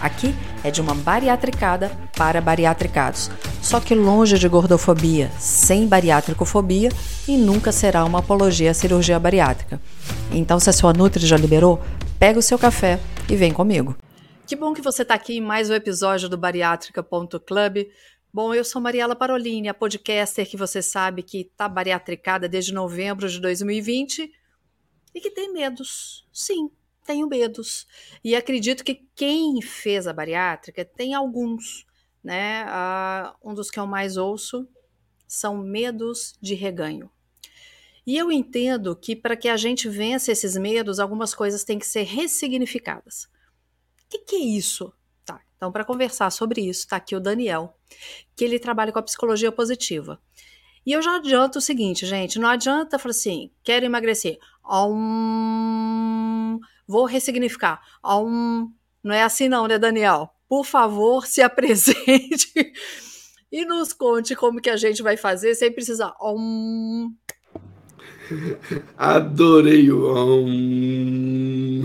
Aqui é de uma bariatricada para bariatricados, só que longe de gordofobia, sem bariátricofobia e nunca será uma apologia à cirurgia bariátrica. Então, se a sua Nutri já liberou, pega o seu café e vem comigo. Que bom que você está aqui em mais um episódio do bariátrica.club. Bom, eu sou Mariela Parolini, a podcaster que você sabe que está bariatricada desde novembro de 2020 e que tem medos. Sim, tenho medos. E acredito que quem fez a bariátrica tem alguns, né? Uh, um dos que eu mais ouço são medos de reganho. E eu entendo que para que a gente vença esses medos, algumas coisas têm que ser ressignificadas. O que, que é isso? Tá, então, para conversar sobre isso, está aqui o Daniel, que ele trabalha com a psicologia positiva. E eu já adianto o seguinte, gente: não adianta falar assim, quero emagrecer. Um, Vou ressignificar. Um, não é assim não, né, Daniel? Por favor, se apresente e nos conte como que a gente vai fazer sem precisar. Um... Adorei o um.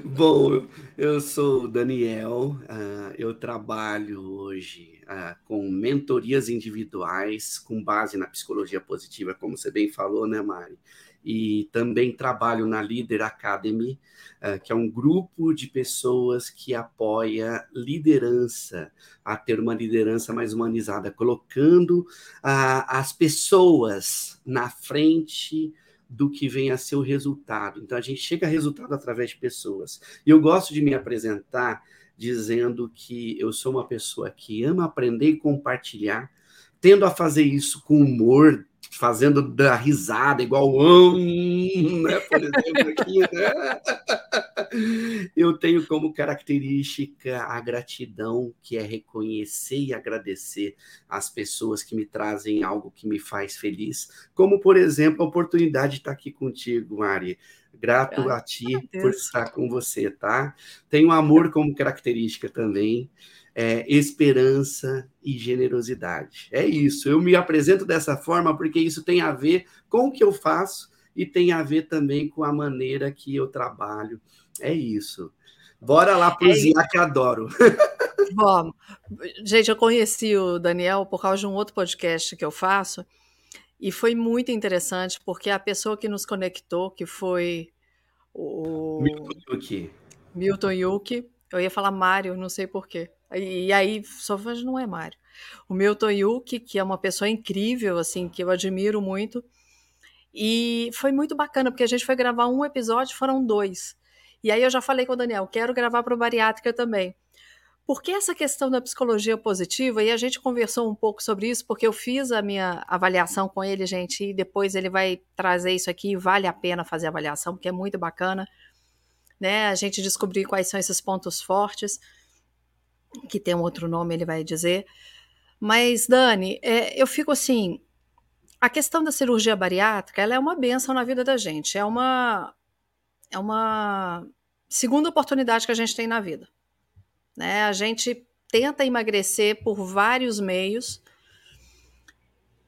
Bom, eu sou o Daniel, uh, eu trabalho hoje uh, com mentorias individuais com base na psicologia positiva, como você bem falou, né, Mari? E também trabalho na Leader Academy, uh, que é um grupo de pessoas que apoia liderança, a ter uma liderança mais humanizada, colocando uh, as pessoas na frente do que vem a ser o resultado. Então a gente chega a resultado através de pessoas. E eu gosto de me apresentar dizendo que eu sou uma pessoa que ama aprender e compartilhar, tendo a fazer isso com humor, fazendo da risada, igual um, né? Por exemplo, aqui, né? Eu tenho como característica a gratidão, que é reconhecer e agradecer as pessoas que me trazem algo que me faz feliz, como, por exemplo, a oportunidade de estar aqui contigo, Mari. Grato a ti por estar com você, tá? Tenho amor como característica também é, esperança e generosidade. É isso. Eu me apresento dessa forma porque isso tem a ver com o que eu faço e tem a ver também com a maneira que eu trabalho. É isso. Bora lá cozinhar é que adoro. Bom, gente, eu conheci o Daniel por causa de um outro podcast que eu faço e foi muito interessante porque a pessoa que nos conectou, que foi o Milton Yuki, Milton Yuki eu ia falar Mário, não sei porquê. E, e aí, só não é Mário. O meu Toyuki, que é uma pessoa incrível, assim, que eu admiro muito. E foi muito bacana, porque a gente foi gravar um episódio, foram dois. E aí eu já falei com o Daniel, quero gravar para o Bariátrica também. Porque essa questão da psicologia positiva, e a gente conversou um pouco sobre isso, porque eu fiz a minha avaliação com ele, gente, e depois ele vai trazer isso aqui, vale a pena fazer a avaliação, porque é muito bacana, né? A gente descobrir quais são esses pontos fortes que tem um outro nome, ele vai dizer. Mas, Dani, é, eu fico assim. A questão da cirurgia bariátrica ela é uma benção na vida da gente. É uma, é uma segunda oportunidade que a gente tem na vida. Né? A gente tenta emagrecer por vários meios,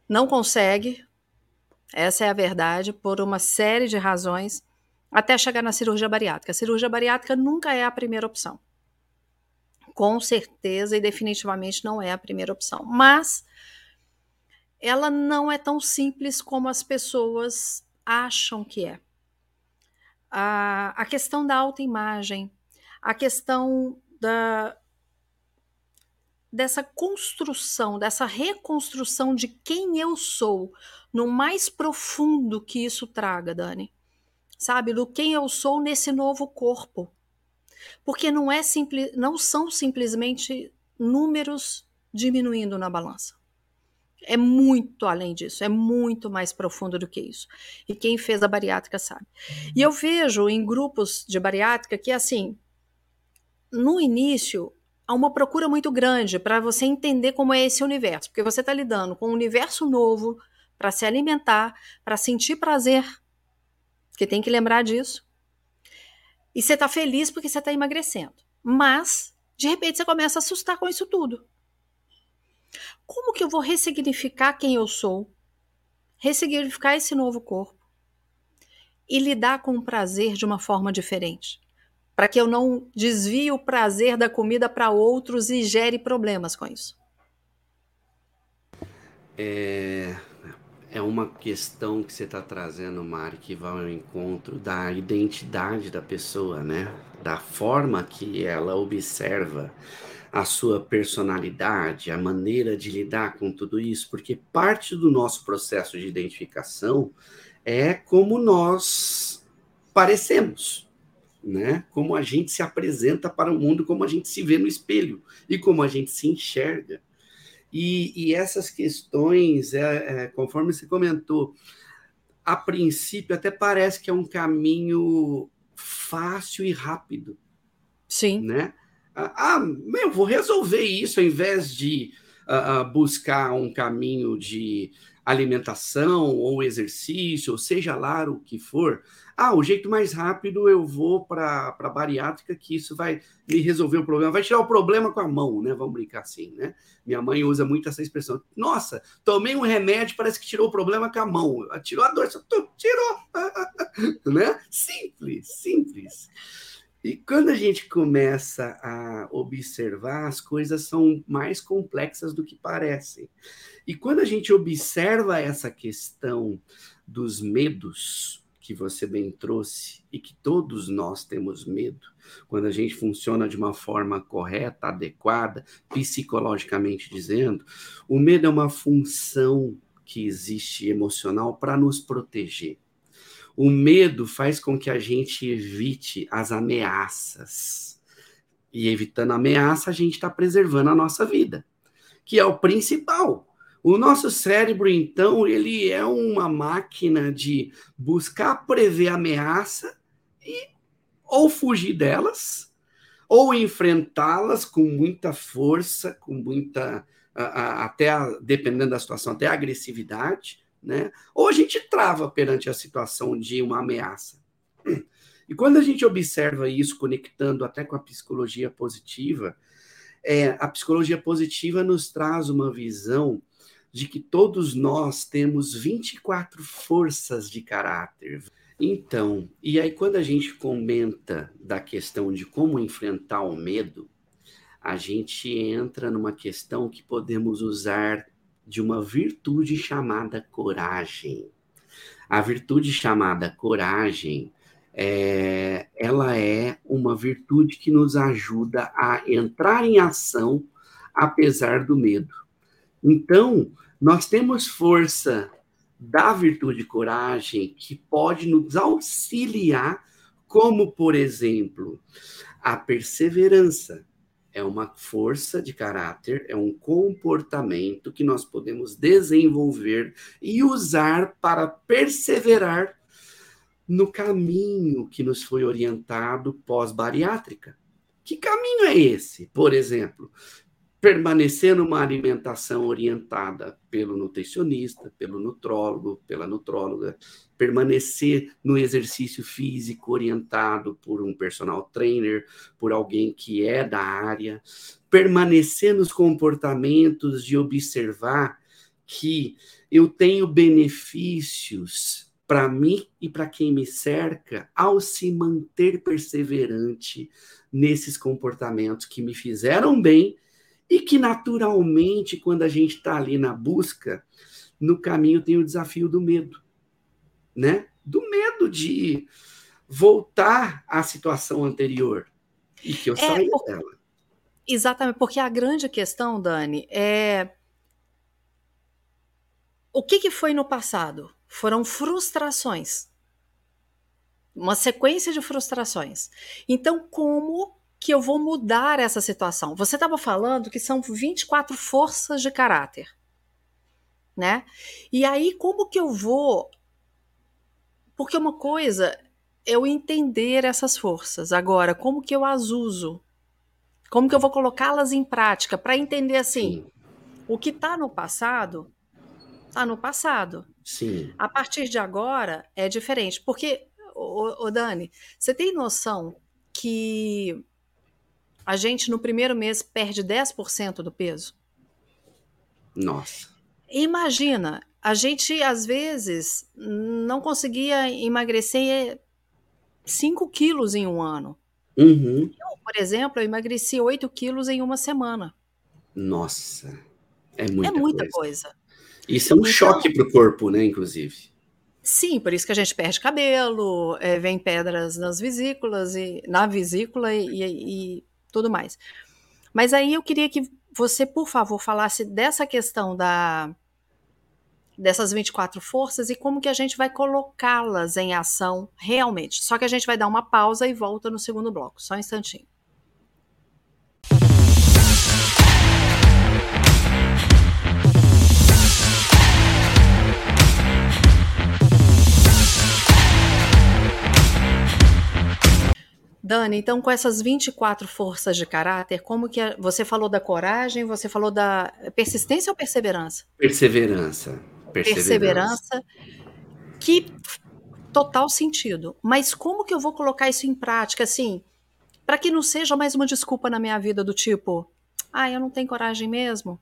não consegue, essa é a verdade, por uma série de razões, até chegar na cirurgia bariátrica. A cirurgia bariátrica nunca é a primeira opção com certeza e definitivamente não é a primeira opção. Mas ela não é tão simples como as pessoas acham que é. A, a questão da autoimagem, a questão da, dessa construção, dessa reconstrução de quem eu sou, no mais profundo que isso traga, Dani. Sabe, do quem eu sou nesse novo corpo. Porque não, é simples, não são simplesmente números diminuindo na balança. É muito além disso, é muito mais profundo do que isso. E quem fez a bariátrica sabe. E eu vejo em grupos de bariátrica que, assim, no início, há uma procura muito grande para você entender como é esse universo, porque você está lidando com um universo novo para se alimentar, para sentir prazer, porque tem que lembrar disso. E você está feliz porque você está emagrecendo. Mas, de repente, você começa a assustar com isso tudo. Como que eu vou ressignificar quem eu sou? Ressignificar esse novo corpo? E lidar com o prazer de uma forma diferente? Para que eu não desvie o prazer da comida para outros e gere problemas com isso? É, é uma questão que você está trazendo, Mari, que vai ao encontro da identidade da pessoa, né? Da forma que ela observa a sua personalidade, a maneira de lidar com tudo isso, porque parte do nosso processo de identificação é como nós parecemos né? Como a gente se apresenta para o mundo, como a gente se vê no espelho e como a gente se enxerga. E, e essas questões, é, é, conforme você comentou, a princípio até parece que é um caminho fácil e rápido. Sim. Né? Ah, eu vou resolver isso ao invés de uh, uh, buscar um caminho de alimentação ou exercício, ou seja lá o que for. Ah, o jeito mais rápido eu vou para a bariátrica, que isso vai me resolver o problema, vai tirar o problema com a mão, né? Vamos brincar assim, né? Minha mãe usa muito essa expressão. Nossa, tomei um remédio, parece que tirou o problema com a mão. Tirou a dor, tirou, né? Simples, simples. E quando a gente começa a observar, as coisas são mais complexas do que parecem. E quando a gente observa essa questão dos medos, que você bem trouxe, e que todos nós temos medo, quando a gente funciona de uma forma correta, adequada, psicologicamente dizendo, o medo é uma função que existe emocional para nos proteger. O medo faz com que a gente evite as ameaças. E evitando a ameaça, a gente está preservando a nossa vida, que é o principal. O nosso cérebro, então, ele é uma máquina de buscar prever ameaça e ou fugir delas, ou enfrentá-las com muita força, com muita, até dependendo da situação, até agressividade, né? Ou a gente trava perante a situação de uma ameaça. E quando a gente observa isso, conectando até com a psicologia positiva, é, a psicologia positiva nos traz uma visão de que todos nós temos 24 forças de caráter. Então, e aí quando a gente comenta da questão de como enfrentar o medo, a gente entra numa questão que podemos usar de uma virtude chamada coragem. A virtude chamada coragem, é, ela é uma virtude que nos ajuda a entrar em ação apesar do medo. Então, nós temos força da virtude coragem que pode nos auxiliar, como, por exemplo, a perseverança. É uma força de caráter, é um comportamento que nós podemos desenvolver e usar para perseverar no caminho que nos foi orientado pós-bariátrica. Que caminho é esse? Por exemplo, permanecer numa alimentação orientada pelo nutricionista, pelo nutrólogo, pela nutróloga, permanecer no exercício físico orientado por um personal trainer, por alguém que é da área, permanecer nos comportamentos de observar que eu tenho benefícios para mim e para quem me cerca ao se manter perseverante nesses comportamentos que me fizeram bem e que naturalmente, quando a gente está ali na busca, no caminho tem o desafio do medo, né? Do medo de voltar à situação anterior e que eu é, saí por... dela. Exatamente, porque a grande questão, Dani, é o que, que foi no passado? Foram frustrações. Uma sequência de frustrações. Então, como que eu vou mudar essa situação. Você estava falando que são 24 forças de caráter, né? E aí como que eu vou Porque uma coisa é eu entender essas forças. Agora, como que eu as uso? Como que eu vou colocá-las em prática para entender assim, Sim. o que está no passado está no passado. Sim. A partir de agora é diferente, porque o Dani, você tem noção que a gente no primeiro mês perde 10% do peso? Nossa. Imagina, a gente às vezes não conseguia emagrecer 5 quilos em um ano. Uhum. Eu, por exemplo, eu emagreci 8 quilos em uma semana. Nossa, é muita, é muita coisa. coisa. Isso é um então, choque para o corpo, né, inclusive. Sim, por isso que a gente perde cabelo, é, vem pedras nas vesículas e na vesícula e, e, e tudo mais. Mas aí eu queria que você, por favor, falasse dessa questão da dessas 24 forças e como que a gente vai colocá-las em ação realmente. Só que a gente vai dar uma pausa e volta no segundo bloco. Só um instantinho. Dani, então com essas 24 forças de caráter, como que a, você falou da coragem, você falou da persistência ou perseverança? Perseverança. Perseverança. Que total sentido. Mas como que eu vou colocar isso em prática, assim, para que não seja mais uma desculpa na minha vida do tipo, ah, eu não tenho coragem mesmo?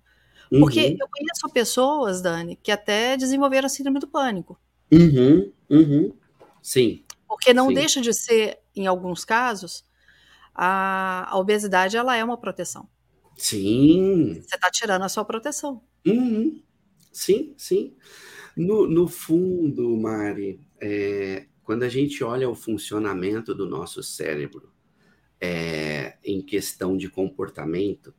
Porque uhum. eu conheço pessoas, Dani, que até desenvolveram síndrome do pânico. Uhum, uhum. Sim. Porque não sim. deixa de ser, em alguns casos, a, a obesidade ela é uma proteção. Sim. Você está tirando a sua proteção. Uhum. Sim, sim. No, no fundo, Mari, é, quando a gente olha o funcionamento do nosso cérebro é, em questão de comportamento,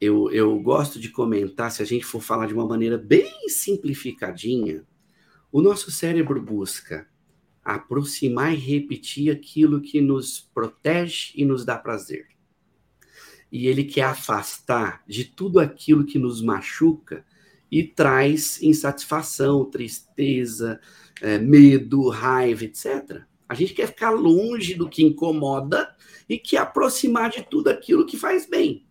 eu, eu gosto de comentar, se a gente for falar de uma maneira bem simplificadinha, o nosso cérebro busca aproximar e repetir aquilo que nos protege e nos dá prazer. E ele quer afastar de tudo aquilo que nos machuca e traz insatisfação, tristeza, é, medo, raiva, etc. A gente quer ficar longe do que incomoda e quer aproximar de tudo aquilo que faz bem,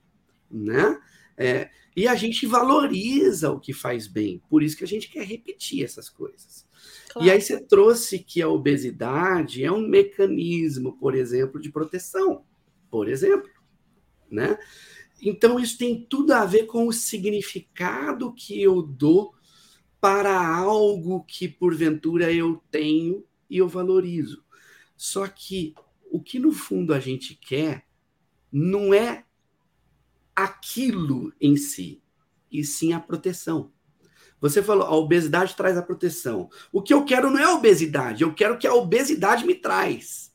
né? É, e a gente valoriza o que faz bem, por isso que a gente quer repetir essas coisas. Claro. E aí você trouxe que a obesidade é um mecanismo, por exemplo, de proteção, por exemplo, né? Então, isso tem tudo a ver com o significado que eu dou para algo que, porventura, eu tenho e eu valorizo. Só que o que, no fundo, a gente quer não é aquilo em si, e sim a proteção. Você falou, a obesidade traz a proteção. O que eu quero não é a obesidade, eu quero que a obesidade me traz.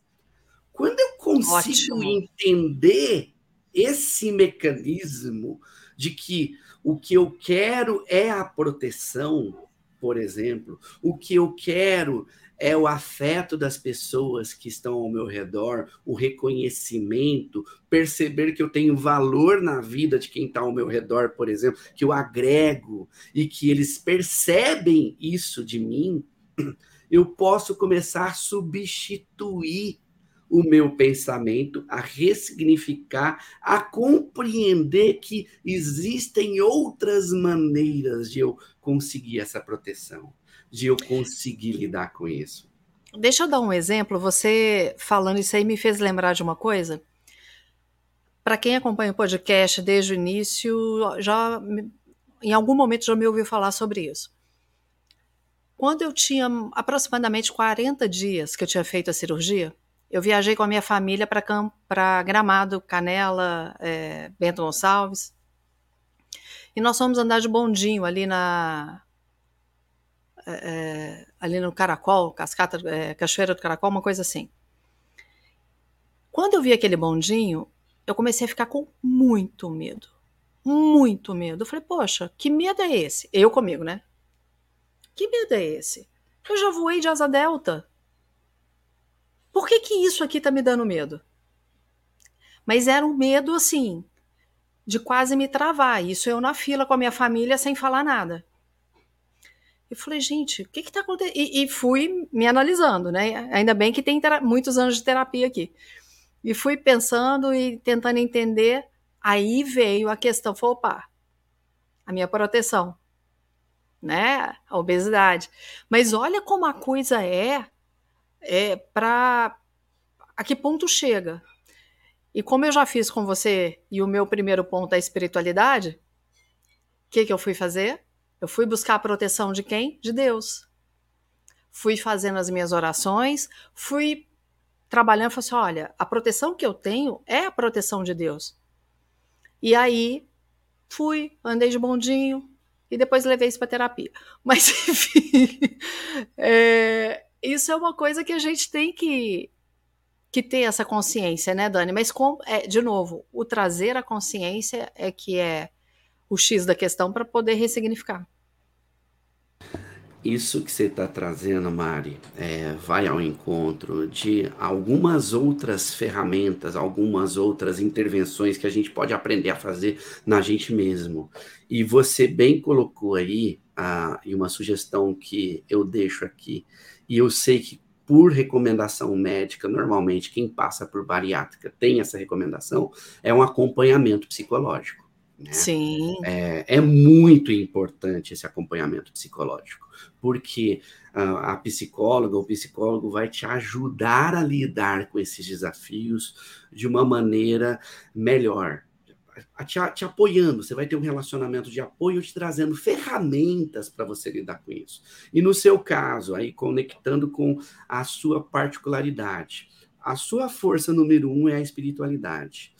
Quando eu consigo Ótimo. entender esse mecanismo de que o que eu quero é a proteção, por exemplo, o que eu quero é o afeto das pessoas que estão ao meu redor, o reconhecimento, perceber que eu tenho valor na vida de quem está ao meu redor, por exemplo, que eu agrego e que eles percebem isso de mim, eu posso começar a substituir o meu pensamento, a ressignificar, a compreender que existem outras maneiras de eu conseguir essa proteção, de eu conseguir lidar com isso. Deixa eu dar um exemplo. Você falando isso aí me fez lembrar de uma coisa. Para quem acompanha o podcast desde o início, já em algum momento já me ouviu falar sobre isso. Quando eu tinha aproximadamente 40 dias que eu tinha feito a cirurgia, eu viajei com a minha família para Gramado, Canela, é, Bento Gonçalves. E nós fomos andar de bondinho ali na. É, ali no Caracol, Cascata, é, Cachoeira do Caracol, uma coisa assim. Quando eu vi aquele bondinho, eu comecei a ficar com muito medo. Muito medo. Eu falei, poxa, que medo é esse? Eu comigo, né? Que medo é esse? Eu já voei de asa delta. Por que, que isso aqui tá me dando medo? Mas era um medo assim, de quase me travar. Isso eu na fila com a minha família sem falar nada. Eu falei, gente, o que que tá acontecendo? E, e, fui me analisando, né? Ainda bem que tem muitos anos de terapia aqui. E fui pensando e tentando entender. Aí veio a questão, foi, opa, a minha proteção, né? A obesidade. Mas olha como a coisa é, é para a que ponto chega. E como eu já fiz com você, e o meu primeiro ponto é a espiritualidade, o que, que eu fui fazer? Eu fui buscar a proteção de quem? De Deus. Fui fazendo as minhas orações, fui trabalhando, falei assim: olha, a proteção que eu tenho é a proteção de Deus. E aí fui, andei de bondinho e depois levei isso para terapia. Mas, enfim, é, isso é uma coisa que a gente tem que, que ter essa consciência, né, Dani? Mas, com, é, de novo, o trazer a consciência é que é o X da questão para poder ressignificar. Isso que você está trazendo, Mari, é, vai ao encontro de algumas outras ferramentas, algumas outras intervenções que a gente pode aprender a fazer na gente mesmo. E você bem colocou aí, e uma sugestão que eu deixo aqui, e eu sei que por recomendação médica, normalmente quem passa por bariátrica tem essa recomendação, é um acompanhamento psicológico. Né? Sim. É, é, muito importante esse acompanhamento psicológico, porque uh, a psicóloga ou psicólogo vai te ajudar a lidar com esses desafios de uma maneira melhor, te, te, apoiando. Você vai ter um relacionamento de apoio, te trazendo ferramentas para você lidar com isso. E no seu caso, aí conectando com a sua particularidade, a sua força número um é a espiritualidade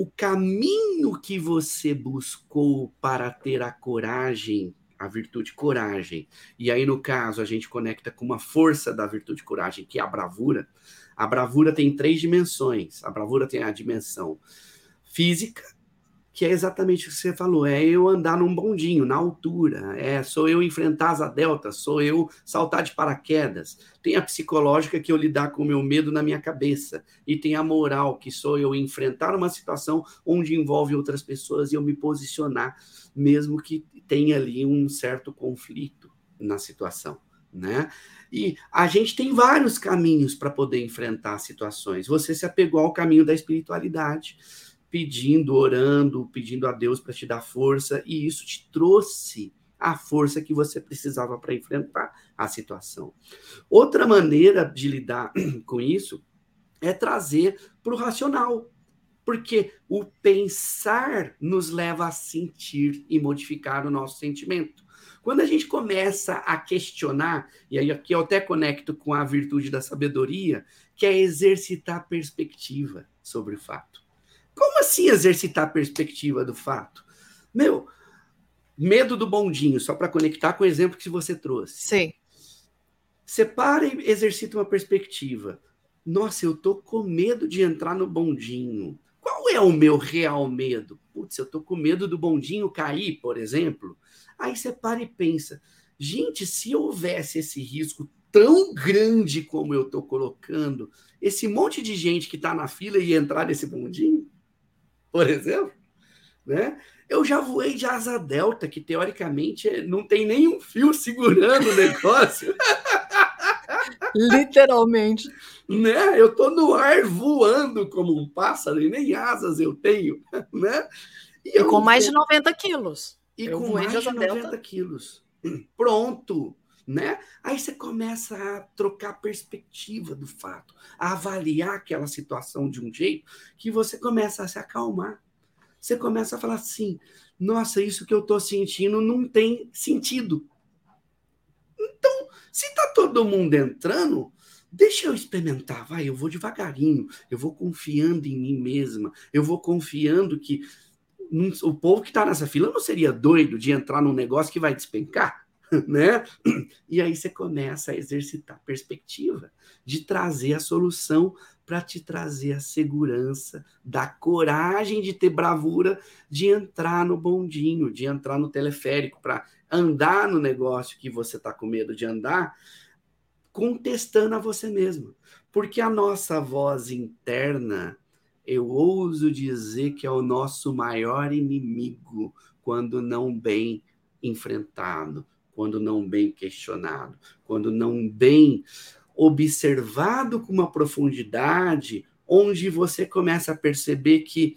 o caminho que você buscou para ter a coragem, a virtude coragem, e aí no caso a gente conecta com uma força da virtude coragem, que é a bravura. A bravura tem três dimensões. A bravura tem a dimensão física, que é exatamente o que você falou, é eu andar num bondinho, na altura, é sou eu enfrentar asa delta, sou eu saltar de paraquedas. Tem a psicológica que eu lidar com o meu medo na minha cabeça, e tem a moral, que sou eu enfrentar uma situação onde envolve outras pessoas e eu me posicionar, mesmo que tenha ali um certo conflito na situação, né? E a gente tem vários caminhos para poder enfrentar situações. Você se apegou ao caminho da espiritualidade pedindo, orando, pedindo a Deus para te dar força, e isso te trouxe a força que você precisava para enfrentar a situação. Outra maneira de lidar com isso é trazer para o racional, porque o pensar nos leva a sentir e modificar o nosso sentimento. Quando a gente começa a questionar, e aí aqui eu até conecto com a virtude da sabedoria, que é exercitar perspectiva sobre o fato. Como assim exercitar a perspectiva do fato? Meu, medo do bondinho, só para conectar com o exemplo que você trouxe. Sim. Você para e exercita uma perspectiva. Nossa, eu tô com medo de entrar no bondinho. Qual é o meu real medo? Putz, eu tô com medo do bondinho cair, por exemplo. Aí você para e pensa: gente, se houvesse esse risco tão grande como eu tô colocando, esse monte de gente que está na fila ia entrar nesse bondinho? Por exemplo, né? Eu já voei de asa delta, que teoricamente não tem nenhum fio segurando o negócio. Literalmente. Né? Eu tô no ar voando como um pássaro e nem asas eu tenho, né? E, e com mais de 90 quilos. E eu com mais de 90 delta. quilos. Pronto né? Aí você começa a trocar a perspectiva do fato, a avaliar aquela situação de um jeito que você começa a se acalmar. Você começa a falar assim: nossa, isso que eu estou sentindo não tem sentido. Então, se está todo mundo entrando, deixa eu experimentar, vai, eu vou devagarinho, eu vou confiando em mim mesma, eu vou confiando que o povo que está nessa fila não seria doido de entrar num negócio que vai despencar. né? E aí você começa a exercitar a perspectiva de trazer a solução para te trazer a segurança, da coragem de ter bravura de entrar no bondinho, de entrar no teleférico, para andar no negócio que você está com medo de andar, contestando a você mesmo. Porque a nossa voz interna, eu ouso dizer que é o nosso maior inimigo quando não bem enfrentado, quando não bem questionado, quando não bem observado com uma profundidade, onde você começa a perceber que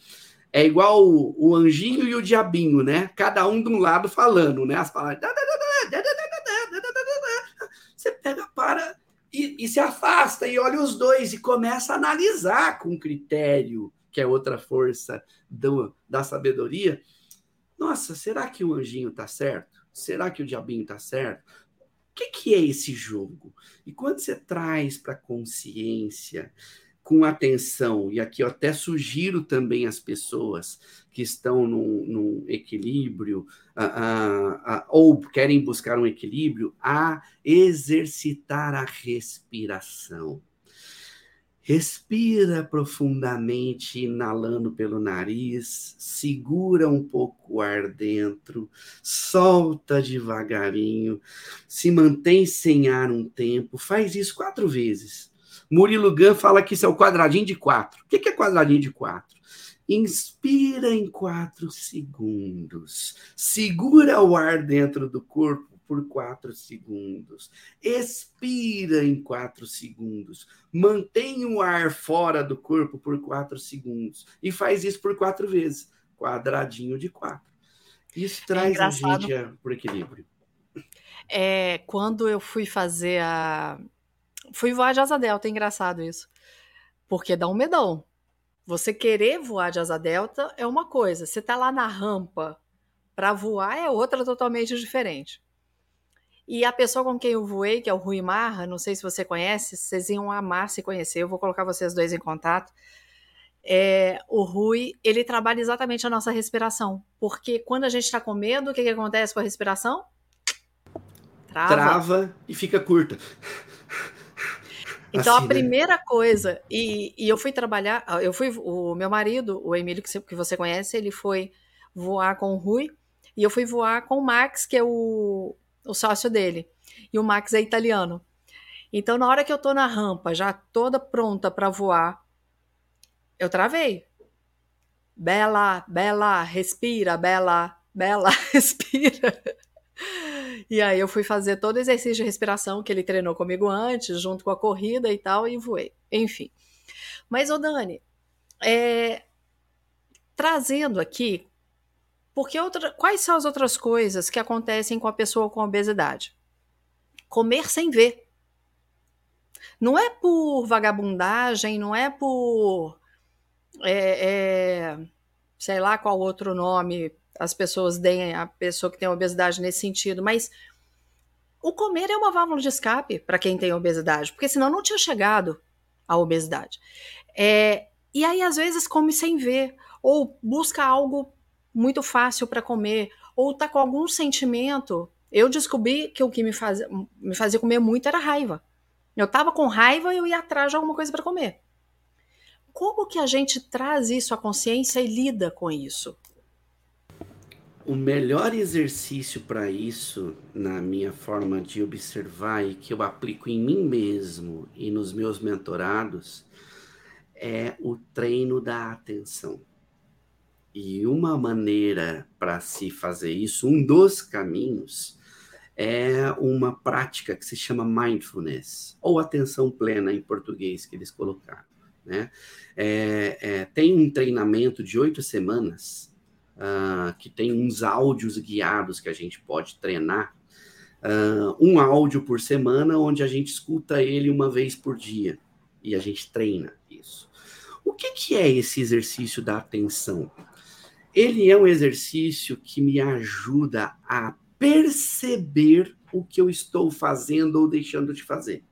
é igual o, o anjinho e o diabinho, né? Cada um de um lado falando, né? As palavras. Você pega, para e, e se afasta e olha os dois e começa a analisar com critério, que é outra força do, da sabedoria. Nossa, será que o anjinho está certo? Será que o diabinho está certo? O que, que é esse jogo? E quando você traz para a consciência com atenção, e aqui eu até sugiro também às pessoas que estão num, num equilíbrio, ou querem buscar um equilíbrio, a exercitar a respiração. Respira profundamente, inalando pelo nariz, segura um pouco o ar dentro, solta devagarinho, se mantém sem ar um tempo, faz isso quatro vezes Murilo Gun fala que isso é o quadradinho de quatro. O que é quadradinho de quatro? Inspira em quatro segundos. Segura o ar dentro do corpo por quatro segundos. Expira em quatro segundos. Mantém o ar fora do corpo por quatro segundos. E faz isso por quatro vezes. Quadradinho de quatro. Isso traz é a gente para o equilíbrio. É, quando eu fui fazer a, Fui voar de asa delta, é engraçado isso. Porque dá um medão. Você querer voar de asa delta é uma coisa, você tá lá na rampa para voar é outra totalmente diferente. E a pessoa com quem eu voei, que é o Rui Marra, não sei se você conhece, vocês iam amar se conhecer, eu vou colocar vocês dois em contato. É, o Rui, ele trabalha exatamente a nossa respiração. Porque quando a gente está com medo, o que, que acontece com a respiração? Trava. Trava e fica curta. Então assim, a né? primeira né? coisa, e, e, eu fui trabalhar, eu fui, o meu marido, o Emílio, que, que você conhece, ele foi voar com o Rui, e eu fui voar com o Max, que é o, o sócio dele. E o Max é italiano. Então, na hora que eu tô na rampa, já toda pronta para voar, eu travei. Bela, Bela, respira, Bela, Bela, respira. E aí eu fui fazer todo o exercício de respiração que ele treinou comigo antes, junto com a corrida e tal, e voei. Enfim. Mas, ô Dani, é, trazendo aqui, porque outra, quais são as outras coisas que acontecem com a pessoa com obesidade? Comer sem ver. Não é por vagabundagem, não é por. É, é, sei lá qual outro nome as pessoas deem a pessoa que tem obesidade nesse sentido, mas o comer é uma válvula de escape para quem tem obesidade, porque senão não tinha chegado à obesidade. É, e aí, às vezes, come sem ver, ou busca algo muito fácil para comer, ou tá com algum sentimento. Eu descobri que o que me fazia, me fazia comer muito era raiva. Eu tava com raiva e eu ia atrás de alguma coisa para comer. Como que a gente traz isso à consciência e lida com isso? O melhor exercício para isso, na minha forma de observar e que eu aplico em mim mesmo e nos meus mentorados, é o treino da atenção. E uma maneira para se fazer isso, um dos caminhos, é uma prática que se chama mindfulness, ou atenção plena em português que eles colocaram. Né? É, é, tem um treinamento de oito semanas uh, que tem uns áudios guiados que a gente pode treinar. Uh, um áudio por semana, onde a gente escuta ele uma vez por dia e a gente treina isso. O que, que é esse exercício da atenção? Ele é um exercício que me ajuda a perceber o que eu estou fazendo ou deixando de fazer,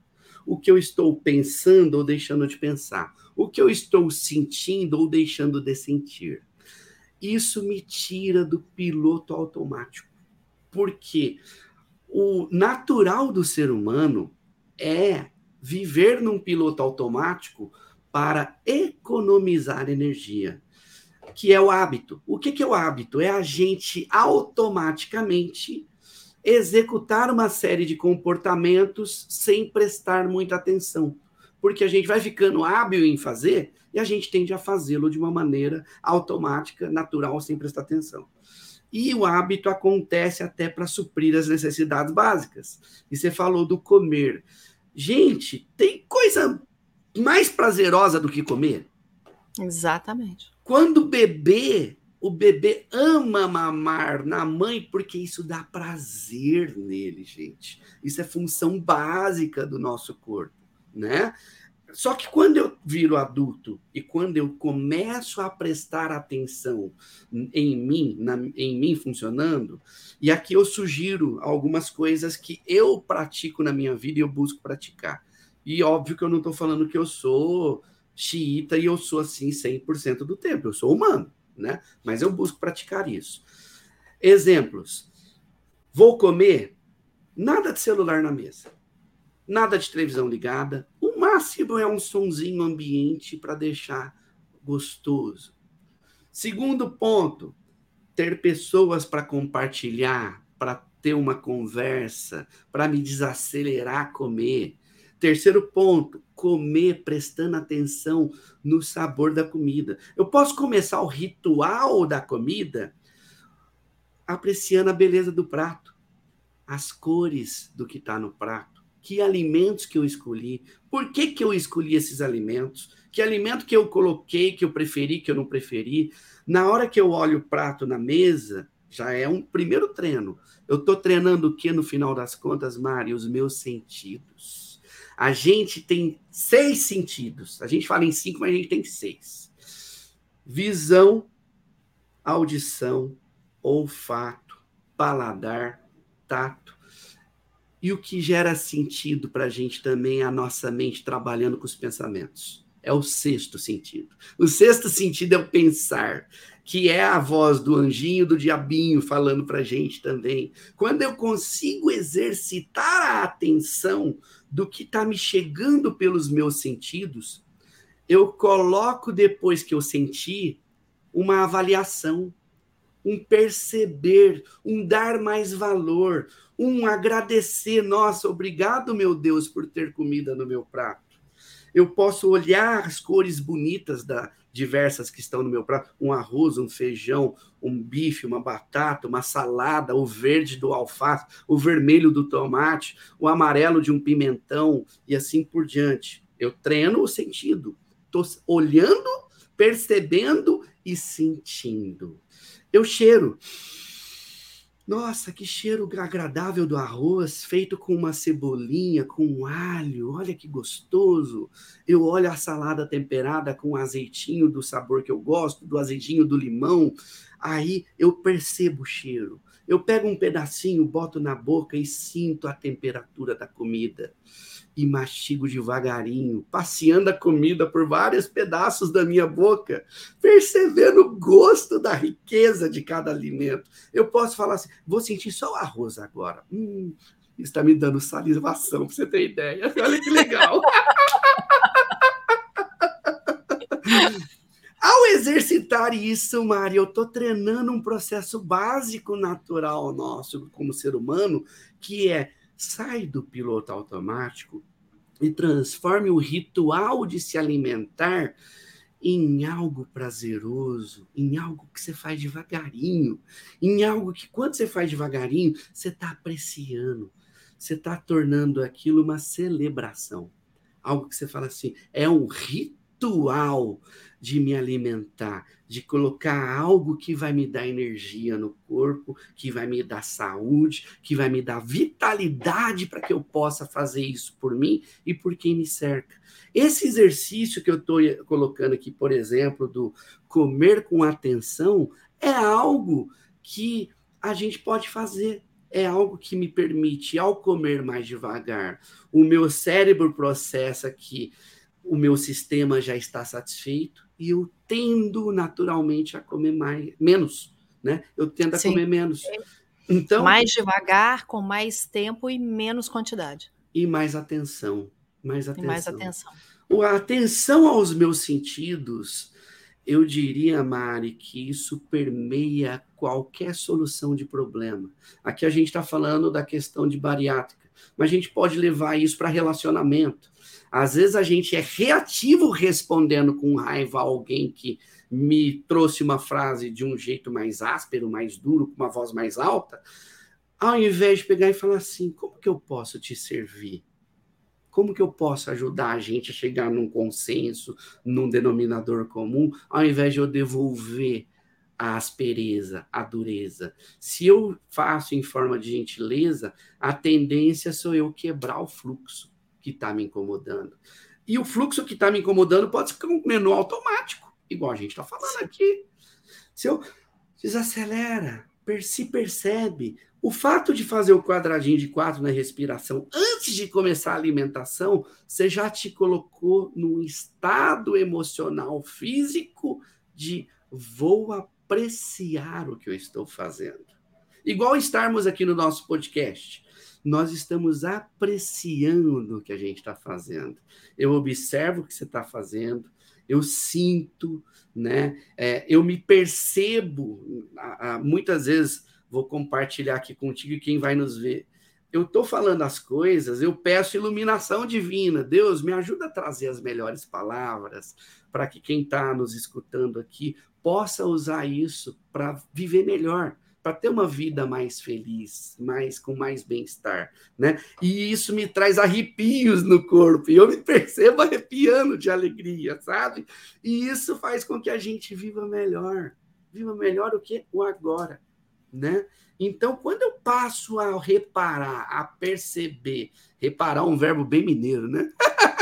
o que eu estou pensando ou deixando de pensar, o que eu estou sentindo ou deixando de sentir. Isso me tira do piloto automático. Porque o natural do ser humano é viver num piloto automático para economizar energia, que é o hábito. O que, que é o hábito? É a gente automaticamente executar uma série de comportamentos sem prestar muita atenção porque a gente vai ficando hábil em fazer e a gente tende a fazê-lo de uma maneira automática, natural, sem prestar atenção. E o hábito acontece até para suprir as necessidades básicas. E você falou do comer. Gente, tem coisa mais prazerosa do que comer? Exatamente. Quando o bebê, o bebê ama mamar na mãe porque isso dá prazer nele, gente. Isso é função básica do nosso corpo, né? Só que quando eu viro adulto e quando eu começo a prestar atenção em mim, na, em mim funcionando, e aqui eu sugiro algumas coisas que eu pratico na minha vida e eu busco praticar. E óbvio que eu não estou falando que eu sou xiita e eu sou assim 100% do tempo, eu sou humano, né? Mas eu busco praticar isso. Exemplos. Vou comer, nada de celular na mesa, nada de televisão ligada, máximo é um sonzinho ambiente para deixar gostoso. Segundo ponto, ter pessoas para compartilhar, para ter uma conversa, para me desacelerar a comer. Terceiro ponto, comer prestando atenção no sabor da comida. Eu posso começar o ritual da comida apreciando a beleza do prato, as cores do que está no prato que alimentos que eu escolhi, por que, que eu escolhi esses alimentos, que alimento que eu coloquei, que eu preferi, que eu não preferi. Na hora que eu olho o prato na mesa, já é um primeiro treino. Eu estou treinando o que no final das contas, Mari? Os meus sentidos. A gente tem seis sentidos. A gente fala em cinco, mas a gente tem seis: visão, audição, olfato, paladar, tato e o que gera sentido para a gente também é a nossa mente trabalhando com os pensamentos. É o sexto sentido. O sexto sentido é o pensar, que é a voz do anjinho, do diabinho falando para a gente também. Quando eu consigo exercitar a atenção do que está me chegando pelos meus sentidos, eu coloco depois que eu senti uma avaliação, um perceber, um dar mais valor, um agradecer, nossa, obrigado, meu Deus, por ter comida no meu prato. Eu posso olhar as cores bonitas da diversas que estão no meu prato, um arroz, um feijão, um bife, uma batata, uma salada, o verde do alface, o vermelho do tomate, o amarelo de um pimentão e assim por diante. Eu treino o sentido. Estou olhando, percebendo e sentindo. Eu cheiro. Nossa, que cheiro agradável do arroz, feito com uma cebolinha, com um alho. Olha que gostoso. Eu olho a salada temperada com azeitinho do sabor que eu gosto, do azeitinho do limão. Aí eu percebo o cheiro. Eu pego um pedacinho, boto na boca e sinto a temperatura da comida e mastigo devagarinho, passeando a comida por vários pedaços da minha boca, percebendo o gosto da riqueza de cada alimento. Eu posso falar assim: vou sentir só o arroz agora. Hum, está me dando salivação, para você ter ideia. Olha que legal. Ao exercitar isso, Mari, eu estou treinando um processo básico natural nosso como ser humano, que é sai do piloto automático e transforme o ritual de se alimentar em algo prazeroso, em algo que você faz devagarinho, em algo que quando você faz devagarinho, você está apreciando, você está tornando aquilo uma celebração. Algo que você fala assim, é um ritual de me alimentar, de colocar algo que vai me dar energia no corpo, que vai me dar saúde, que vai me dar vitalidade para que eu possa fazer isso por mim e por quem me cerca. Esse exercício que eu estou colocando aqui, por exemplo, do comer com atenção, é algo que a gente pode fazer é algo que me permite, ao comer mais devagar, o meu cérebro processa que o meu sistema já está satisfeito e eu tendo naturalmente a comer mais, menos, né? Eu tendo a Sim. comer menos. Então, mais devagar, com mais tempo e menos quantidade. E mais atenção, mais atenção. E mais atenção. A atenção aos meus sentidos, eu diria, Mari, que isso permeia qualquer solução de problema. Aqui a gente está falando da questão de bariátrica, mas a gente pode levar isso para relacionamento. Às vezes a gente é reativo respondendo com raiva a alguém que me trouxe uma frase de um jeito mais áspero, mais duro, com uma voz mais alta, ao invés de pegar e falar assim: como que eu posso te servir? Como que eu posso ajudar a gente a chegar num consenso, num denominador comum, ao invés de eu devolver a aspereza, a dureza. Se eu faço em forma de gentileza, a tendência sou eu quebrar o fluxo que está me incomodando. E o fluxo que está me incomodando pode ser um menu automático, igual a gente está falando aqui. Se eu desacelera, se percebe, o fato de fazer o quadradinho de quatro na respiração antes de começar a alimentação, você já te colocou num estado emocional físico de vou apreciar o que eu estou fazendo. Igual estarmos aqui no nosso podcast nós estamos apreciando o que a gente está fazendo. Eu observo o que você está fazendo, eu sinto, né? É, eu me percebo. muitas vezes vou compartilhar aqui contigo e quem vai nos ver. Eu estou falando as coisas, eu peço iluminação divina. Deus, me ajuda a trazer as melhores palavras para que quem está nos escutando aqui possa usar isso para viver melhor para ter uma vida mais feliz, mais com mais bem-estar, né? E isso me traz arrepios no corpo, e eu me percebo arrepiando de alegria, sabe? E isso faz com que a gente viva melhor. Viva melhor o que o agora, né? Então, quando eu passo a reparar, a perceber, reparar um verbo bem mineiro, né?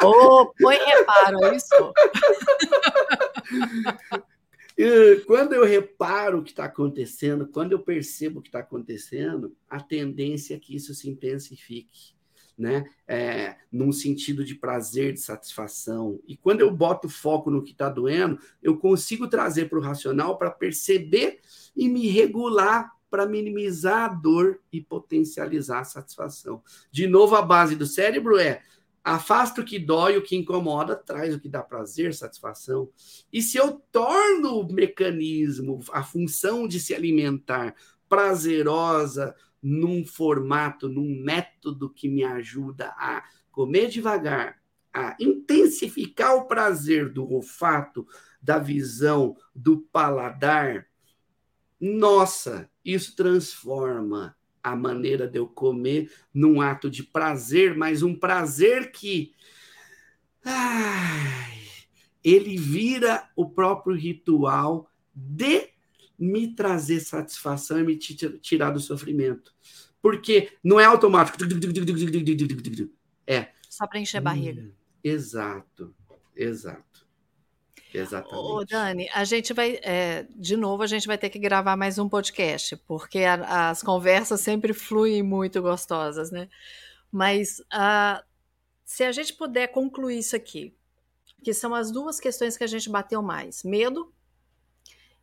Oh, põe reparo, é isso. quando eu reparo o que está acontecendo, quando eu percebo o que está acontecendo, a tendência é que isso se intensifique, né? É, num sentido de prazer, de satisfação. E quando eu boto foco no que está doendo, eu consigo trazer para o racional para perceber e me regular para minimizar a dor e potencializar a satisfação. De novo, a base do cérebro é Afasta o que dói, o que incomoda, traz o que dá prazer, satisfação. E se eu torno o mecanismo, a função de se alimentar prazerosa num formato, num método que me ajuda a comer devagar, a intensificar o prazer do olfato, da visão, do paladar, nossa, isso transforma a maneira de eu comer num ato de prazer, mas um prazer que ai, ele vira o próprio ritual de me trazer satisfação e me tirar do sofrimento. Porque não é automático. É. Só para encher a barriga. Hum, exato, exato. Exatamente. Ô, Dani, a gente vai, é, de novo, a gente vai ter que gravar mais um podcast, porque a, as conversas sempre fluem muito gostosas, né? Mas uh, se a gente puder concluir isso aqui, que são as duas questões que a gente bateu mais: medo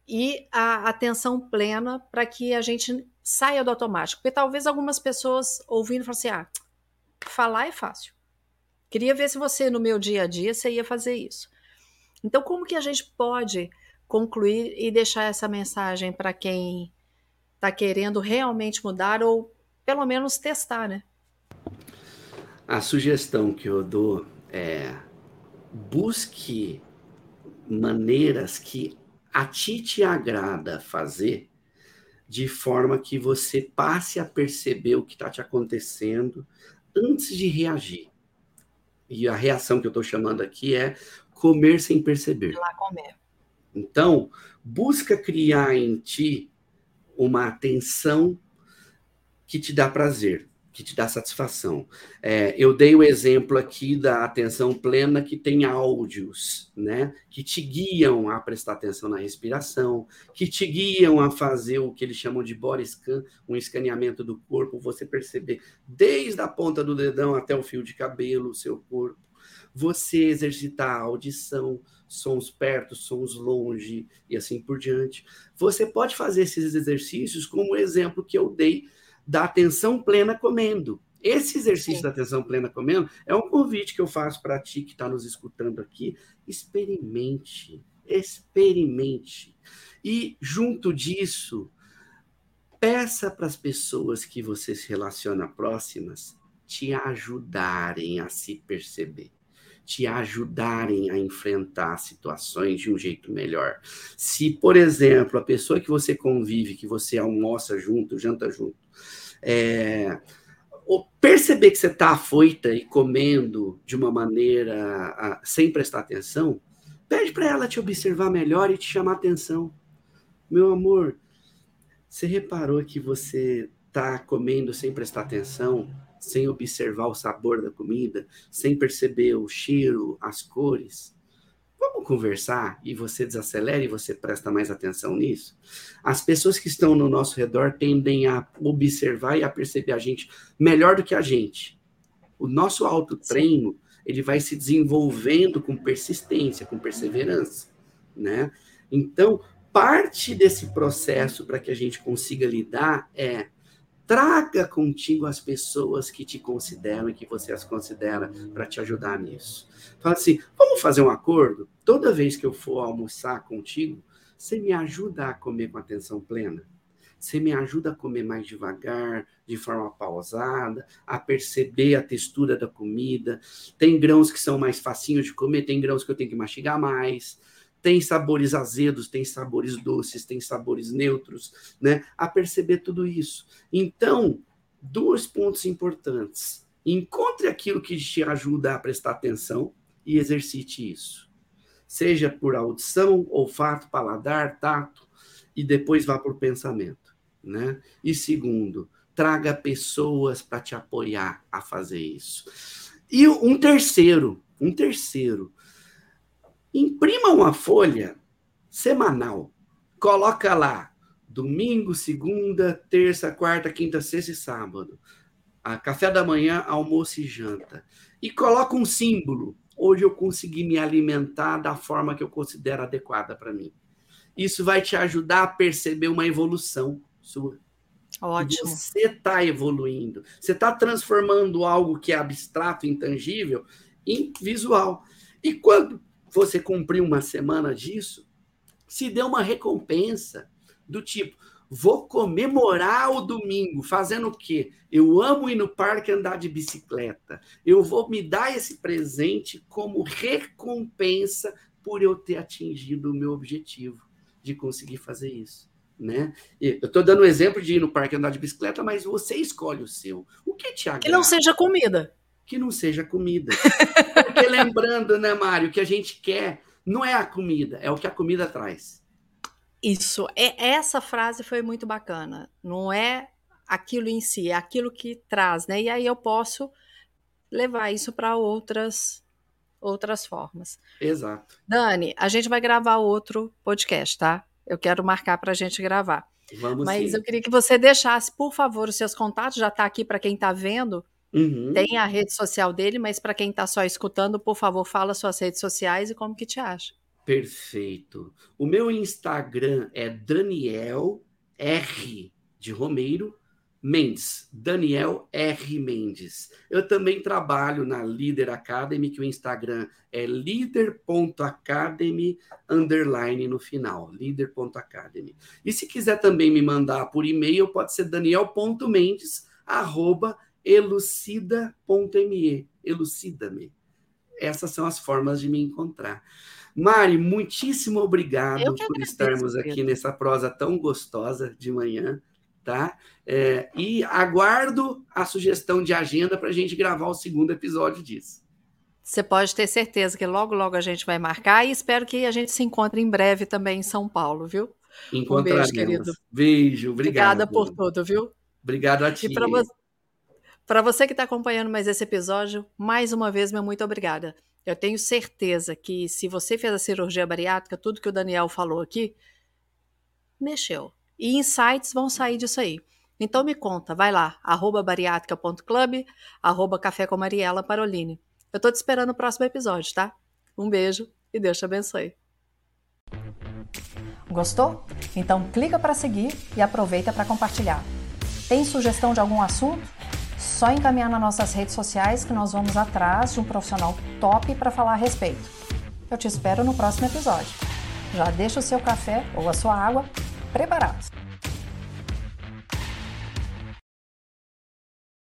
e a atenção plena para que a gente saia do automático. Porque talvez algumas pessoas ouvindo falem assim: ah, falar é fácil. Queria ver se você, no meu dia a dia, você ia fazer isso. Então, como que a gente pode concluir e deixar essa mensagem para quem está querendo realmente mudar ou pelo menos testar, né? A sugestão que eu dou é busque maneiras que a ti te agrada fazer de forma que você passe a perceber o que está te acontecendo antes de reagir. E a reação que eu estou chamando aqui é comer sem perceber. lá comer. Então, busca criar em ti uma atenção que te dá prazer, que te dá satisfação. É, eu dei o exemplo aqui da atenção plena que tem áudios, né? Que te guiam a prestar atenção na respiração, que te guiam a fazer o que eles chamam de body scan, um escaneamento do corpo, você perceber desde a ponta do dedão até o fio de cabelo, o seu corpo você exercitar a audição, sons perto, sons longe e assim por diante. Você pode fazer esses exercícios como o exemplo que eu dei da atenção plena comendo. Esse exercício Sim. da atenção plena comendo é um convite que eu faço para ti que está nos escutando aqui. Experimente, experimente. E junto disso, peça para as pessoas que você se relaciona próximas te ajudarem a se perceber te ajudarem a enfrentar situações de um jeito melhor. Se, por exemplo, a pessoa que você convive, que você almoça junto, janta junto, é, perceber que você está afoita e comendo de uma maneira a, sem prestar atenção, pede para ela te observar melhor e te chamar atenção. Meu amor, você reparou que você está comendo sem prestar atenção, sem observar o sabor da comida, sem perceber o cheiro, as cores? Vamos conversar e você desacelera e você presta mais atenção nisso? As pessoas que estão no nosso redor tendem a observar e a perceber a gente melhor do que a gente. O nosso autotreino, ele vai se desenvolvendo com persistência, com perseverança, né? Então, parte desse processo para que a gente consiga lidar é traga contigo as pessoas que te consideram e que você as considera para te ajudar nisso. Fala assim: vamos fazer um acordo? Toda vez que eu for almoçar contigo, você me ajuda a comer com atenção plena? Você me ajuda a comer mais devagar, de forma pausada, a perceber a textura da comida. Tem grãos que são mais facinhos de comer, tem grãos que eu tenho que mastigar mais tem sabores azedos, tem sabores doces, tem sabores neutros, né? A perceber tudo isso. Então, dois pontos importantes. Encontre aquilo que te ajuda a prestar atenção e exercite isso. Seja por audição, olfato, paladar, tato, e depois vá por pensamento, né? E segundo, traga pessoas para te apoiar a fazer isso. E um terceiro, um terceiro, Imprima uma folha semanal. Coloca lá domingo, segunda, terça, quarta, quinta, sexta e sábado. A café da manhã, almoço e janta. E coloca um símbolo. Hoje eu consegui me alimentar da forma que eu considero adequada para mim. Isso vai te ajudar a perceber uma evolução sua. Ótimo. Você está evoluindo. Você está transformando algo que é abstrato, intangível, em visual. E quando você cumprir uma semana disso, se dê uma recompensa do tipo, vou comemorar o domingo, fazendo o quê? Eu amo ir no parque andar de bicicleta. Eu vou me dar esse presente como recompensa por eu ter atingido o meu objetivo de conseguir fazer isso. Né? Eu estou dando o exemplo de ir no parque andar de bicicleta, mas você escolhe o seu. O que te agrada? Que não seja comida que não seja comida. Porque lembrando, né, Mário, que a gente quer não é a comida, é o que a comida traz. Isso, é, essa frase foi muito bacana. Não é aquilo em si, é aquilo que traz, né? E aí eu posso levar isso para outras outras formas. Exato. Dani, a gente vai gravar outro podcast, tá? Eu quero marcar para a gente gravar. Vamos Mas sim. eu queria que você deixasse, por favor, os seus contatos, já está aqui para quem está vendo, Uhum. Tem a rede social dele, mas para quem está só escutando, por favor, fala suas redes sociais e como que te acha. Perfeito. O meu Instagram é Daniel R de Romeiro Mendes. Daniel R Mendes. Eu também trabalho na Leader Academy, que o Instagram é leader.academy underline no final, leader.academy. E se quiser também me mandar por e-mail, pode ser daniel.mendes arroba elucida.me, elucida-me. Essas são as formas de me encontrar. Mari, muitíssimo obrigado por estarmos aqui nessa prosa tão gostosa de manhã, tá? É, e aguardo a sugestão de agenda para a gente gravar o segundo episódio disso. Você pode ter certeza que logo, logo a gente vai marcar e espero que a gente se encontre em breve também em São Paulo, viu? Um beijo, querido. Beijo, obrigado. Obrigada por tudo, viu? Obrigado a ti. E para você para você que está acompanhando mais esse episódio, mais uma vez, meu muito obrigada. Eu tenho certeza que se você fez a cirurgia bariátrica, tudo que o Daniel falou aqui, mexeu. E insights vão sair disso aí. Então me conta, vai lá, arroba bariátrica.club, arroba café com Mariela. Eu tô te esperando no próximo episódio, tá? Um beijo e Deus te abençoe. Gostou? Então clica para seguir e aproveita para compartilhar. Tem sugestão de algum assunto? Só encaminhar nas nossas redes sociais que nós vamos atrás de um profissional top para falar a respeito. Eu te espero no próximo episódio. Já deixa o seu café ou a sua água preparados.